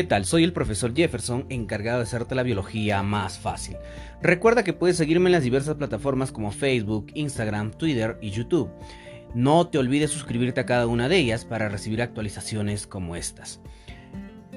¿Qué tal? Soy el profesor Jefferson, encargado de hacerte la biología más fácil. Recuerda que puedes seguirme en las diversas plataformas como Facebook, Instagram, Twitter y YouTube. No te olvides suscribirte a cada una de ellas para recibir actualizaciones como estas.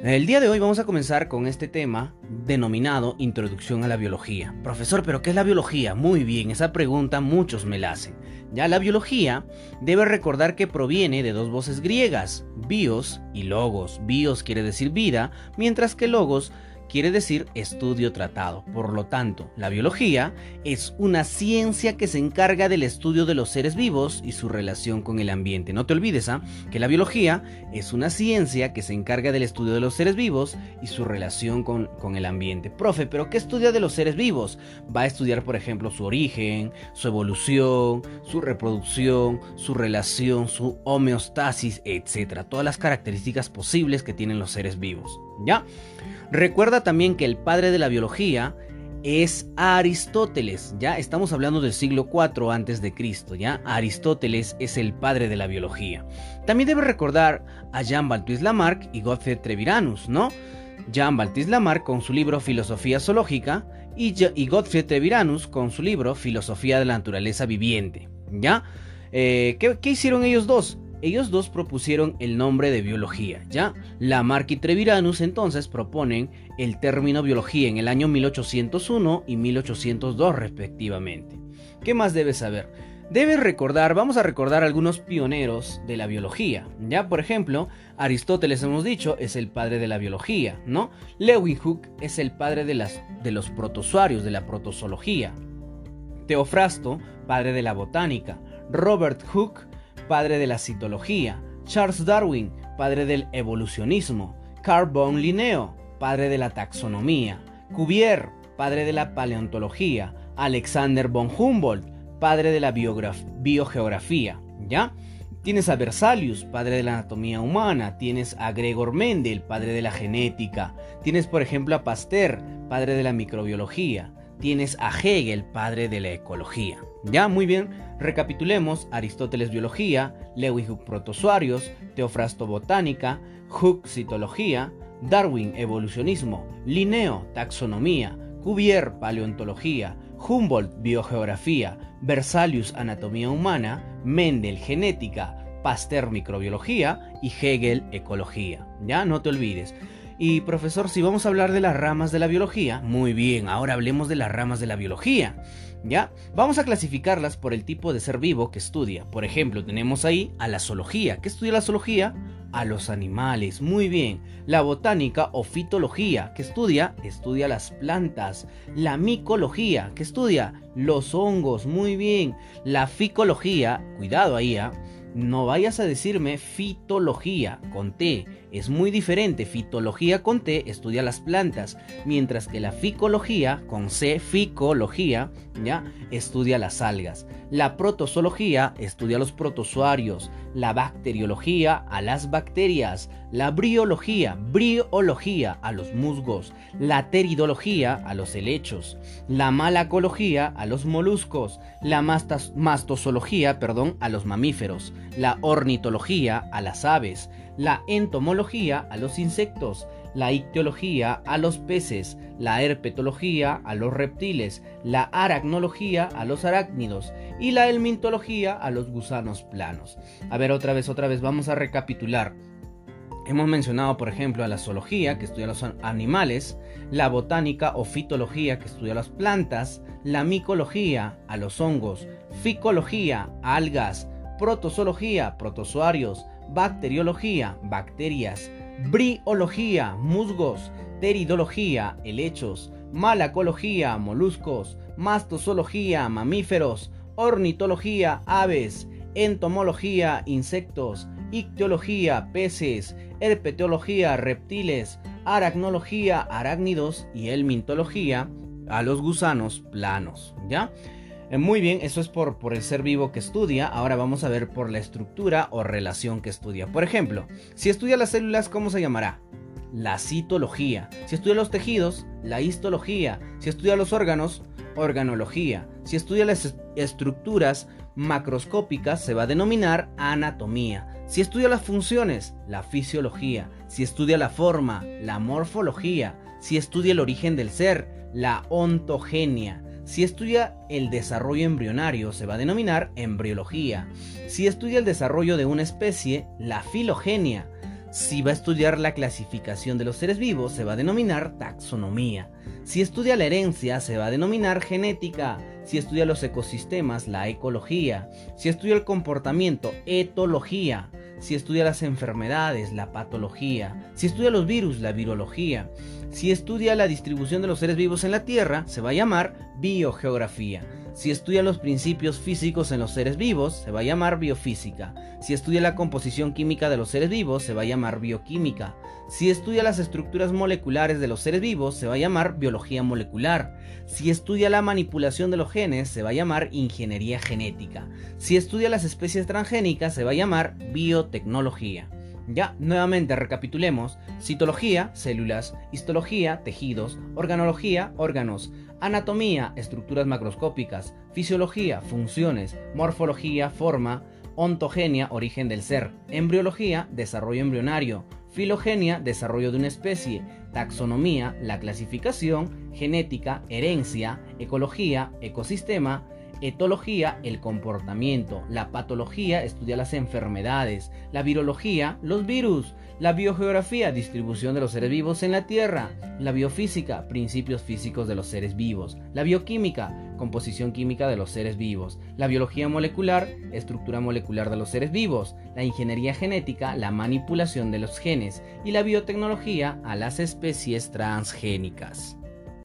El día de hoy vamos a comenzar con este tema denominado Introducción a la Biología. Profesor, ¿pero qué es la biología? Muy bien, esa pregunta muchos me la hacen. Ya la biología debe recordar que proviene de dos voces griegas, bios y logos. Bios quiere decir vida, mientras que logos quiere decir estudio tratado. Por lo tanto, la biología es una ciencia que se encarga del estudio de los seres vivos y su relación con el ambiente. No te olvides ¿ah? que la biología es una ciencia que se encarga del estudio de los seres vivos y su relación con, con el ambiente. Profe, ¿pero qué estudia de los seres vivos? Va a estudiar, por ejemplo, su origen, su evolución, su reproducción, su relación, su homeostasis, etc. Todas las características posibles que tienen los seres vivos. ¿Ya? Recuerda también que el padre de la biología es Aristóteles, ya estamos hablando del siglo IV antes de Cristo, ya Aristóteles es el padre de la biología. También debe recordar a Jean-Baptiste Lamarck y Gottfried Treviranus, ¿no? Jean-Baptiste Lamarck con su libro Filosofía zoológica y, Gottfried Treviranus con su libro Filosofía de la naturaleza viviente, ¿ya? Eh, ¿qué, ¿Qué hicieron ellos dos? Ellos dos propusieron el nombre de biología, ¿ya? Lamarck y Treviranus entonces proponen el término biología en el año 1801 y 1802 respectivamente. ¿Qué más debes saber? Debes recordar, vamos a recordar algunos pioneros de la biología, ¿ya? Por ejemplo, Aristóteles hemos dicho es el padre de la biología, ¿no? Leeuwenhoek es el padre de, las, de los protozoarios, de la protozoología. Teofrasto, padre de la botánica. Robert Hooke, padre de la citología, Charles Darwin, padre del evolucionismo, Carl von Linneo, padre de la taxonomía, Cuvier, padre de la paleontología, Alexander von Humboldt, padre de la biogeografía, ¿ya? Tienes a Berzalius, padre de la anatomía humana, tienes a Gregor Mendel, padre de la genética, tienes por ejemplo a Pasteur, padre de la microbiología, tienes a Hegel, padre de la ecología. Ya, muy bien, recapitulemos. Aristóteles biología, Lewis protozoarios, Teofrasto botánica, Hooke citología, Darwin evolucionismo, Linneo taxonomía, Cuvier paleontología, Humboldt biogeografía, Berzalius anatomía humana, Mendel genética, Pasteur microbiología. Y Hegel ecología. Ya no te olvides. Y profesor, si vamos a hablar de las ramas de la biología, muy bien, ahora hablemos de las ramas de la biología. ¿Ya? Vamos a clasificarlas por el tipo de ser vivo que estudia. Por ejemplo, tenemos ahí a la zoología. ¿Qué estudia la zoología? A los animales. Muy bien. La botánica o fitología. ¿Qué estudia? Estudia las plantas. La micología. ¿Qué estudia? Los hongos. Muy bien. La ficología. Cuidado ahí, ¿ah? No vayas a decirme fitología con T. Es muy diferente. Fitología con T estudia las plantas, mientras que la ficología con C, ficología, ya estudia las algas. La protozoología estudia los protozoarios, la bacteriología a las bacterias, la briología, briología a los musgos, la teridología a los helechos, la malacología a los moluscos, la mastozoología, perdón, a los mamíferos, la ornitología a las aves, la entomología a los insectos, la ictiología a los peces, la herpetología a los reptiles, la aracnología a los arácnidos y la helmintología a los gusanos planos. A ver, otra vez, otra vez, vamos a recapitular. Hemos mencionado, por ejemplo, a la zoología, que estudia los animales, la botánica o fitología, que estudia las plantas, la micología, a los hongos, ficología, algas, protozoología, protozoarios, bacteriología, bacterias, briología, musgos, teridología, helechos, malacología, moluscos, mastozoología, mamíferos, ornitología, aves, entomología, insectos, ictiología, peces, herpetología, reptiles, aracnología, arácnidos y helmintología, a los gusanos planos, ¿ya? Eh, muy bien, eso es por, por el ser vivo que estudia. Ahora vamos a ver por la estructura o relación que estudia. Por ejemplo, si estudia las células, ¿cómo se llamará? La citología. Si estudia los tejidos, la histología. Si estudia los órganos, organología. Si estudia las estructuras macroscópicas se va a denominar anatomía. Si estudia las funciones, la fisiología. Si estudia la forma, la morfología. Si estudia el origen del ser, la ontogenia. Si estudia el desarrollo embrionario, se va a denominar embriología. Si estudia el desarrollo de una especie, la filogenia. Si va a estudiar la clasificación de los seres vivos, se va a denominar taxonomía. Si estudia la herencia, se va a denominar genética. Si estudia los ecosistemas, la ecología. Si estudia el comportamiento, etología. Si estudia las enfermedades, la patología. Si estudia los virus, la virología. Si estudia la distribución de los seres vivos en la Tierra, se va a llamar biogeografía. Si estudia los principios físicos en los seres vivos, se va a llamar biofísica. Si estudia la composición química de los seres vivos, se va a llamar bioquímica. Si estudia las estructuras moleculares de los seres vivos, se va a llamar biología molecular. Si estudia la manipulación de los genes, se va a llamar ingeniería genética. Si estudia las especies transgénicas, se va a llamar biotecnología. Ya, nuevamente recapitulemos. Citología, células, histología, tejidos, organología, órganos, anatomía, estructuras macroscópicas, fisiología, funciones, morfología, forma, ontogenia, origen del ser, embriología, desarrollo embrionario, filogenia, desarrollo de una especie, taxonomía, la clasificación, genética, herencia, ecología, ecosistema, etología, el comportamiento, la patología, estudia las enfermedades, la virología, los virus, la biogeografía, distribución de los seres vivos en la Tierra, la biofísica, principios físicos de los seres vivos, la bioquímica, composición química de los seres vivos, la biología molecular, estructura molecular de los seres vivos, la ingeniería genética, la manipulación de los genes y la biotecnología a las especies transgénicas.